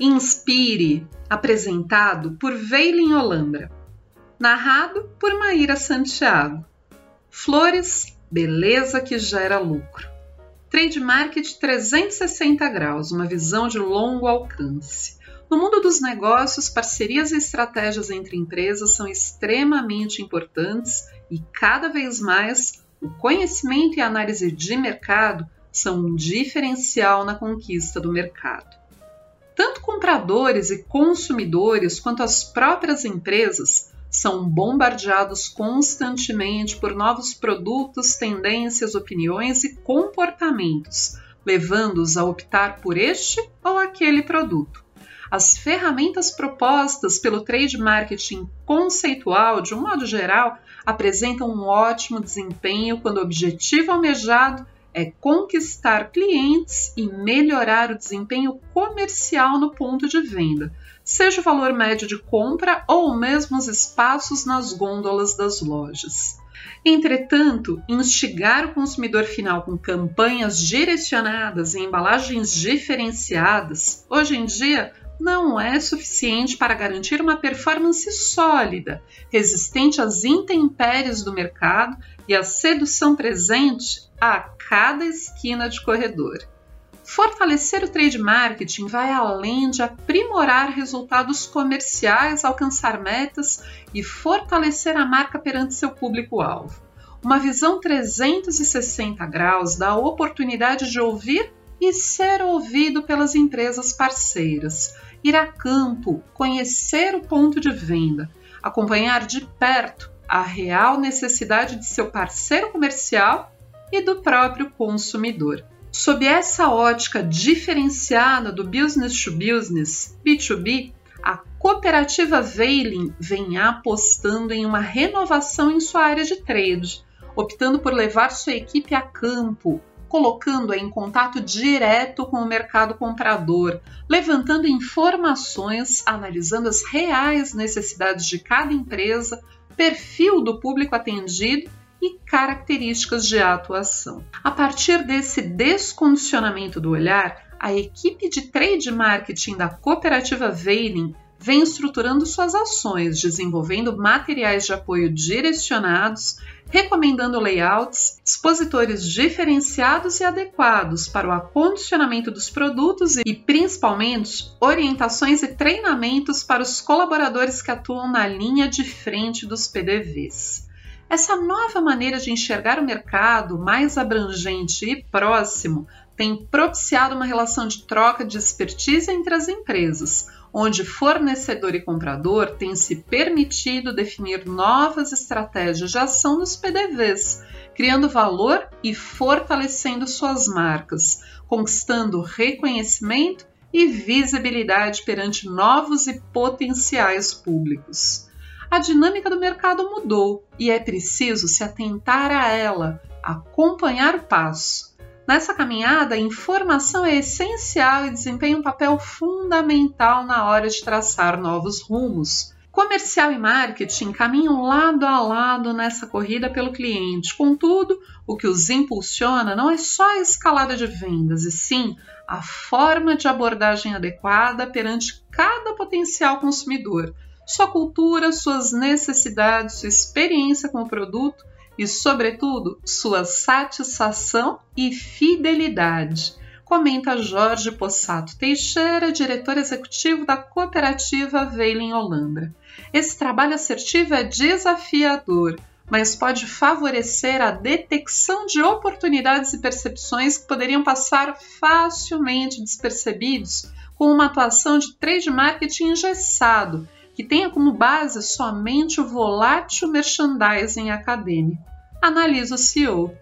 Inspire, apresentado por Veilin Olambra. Narrado por Maíra Santiago. Flores, beleza que gera lucro. Trade Market 360 graus, uma visão de longo alcance. No mundo dos negócios, parcerias e estratégias entre empresas são extremamente importantes e cada vez mais o conhecimento e a análise de mercado são um diferencial na conquista do mercado. Tanto compradores e consumidores quanto as próprias empresas são bombardeados constantemente por novos produtos, tendências, opiniões e comportamentos, levando-os a optar por este ou aquele produto. As ferramentas propostas pelo trade marketing conceitual, de um modo geral, apresentam um ótimo desempenho quando o objetivo almejado é conquistar clientes e melhorar o desempenho comercial no ponto de venda, seja o valor médio de compra ou mesmo os espaços nas gôndolas das lojas. Entretanto, instigar o consumidor final com campanhas direcionadas e embalagens diferenciadas, hoje em dia, não é suficiente para garantir uma performance sólida, resistente às intempéries do mercado e à sedução presente a cada esquina de corredor. Fortalecer o trade marketing vai além de aprimorar resultados comerciais, alcançar metas e fortalecer a marca perante seu público-alvo. Uma visão 360 graus dá a oportunidade de ouvir e ser ouvido pelas empresas parceiras, ir a campo, conhecer o ponto de venda, acompanhar de perto a real necessidade de seu parceiro comercial e do próprio consumidor. Sob essa ótica diferenciada do business to business, B2B, a cooperativa Veiling vem apostando em uma renovação em sua área de trade, optando por levar sua equipe a campo, colocando-a em contato direto com o mercado comprador, levantando informações, analisando as reais necessidades de cada empresa, perfil do público atendido e características de atuação. A partir desse descondicionamento do olhar, a equipe de trade marketing da cooperativa Veiling vem estruturando suas ações, desenvolvendo materiais de apoio direcionados, recomendando layouts, expositores diferenciados e adequados para o acondicionamento dos produtos e, principalmente, orientações e treinamentos para os colaboradores que atuam na linha de frente dos PDVs. Essa nova maneira de enxergar o mercado mais abrangente e próximo tem propiciado uma relação de troca de expertise entre as empresas, onde fornecedor e comprador têm se permitido definir novas estratégias de ação nos PDVs, criando valor e fortalecendo suas marcas, conquistando reconhecimento e visibilidade perante novos e potenciais públicos a dinâmica do mercado mudou e é preciso se atentar a ela, acompanhar o passo. Nessa caminhada, a informação é essencial e desempenha um papel fundamental na hora de traçar novos rumos. Comercial e marketing caminham lado a lado nessa corrida pelo cliente. Contudo, o que os impulsiona não é só a escalada de vendas, e sim a forma de abordagem adequada perante cada potencial consumidor sua cultura, suas necessidades, sua experiência com o produto e, sobretudo, sua satisfação e fidelidade. Comenta Jorge Possato Teixeira, diretor executivo da cooperativa Veiling Holanda. Esse trabalho assertivo é desafiador, mas pode favorecer a detecção de oportunidades e percepções que poderiam passar facilmente despercebidos com uma atuação de trade marketing engessado que tenha como base somente o volátil merchandising acadêmico. Analisa o CEO.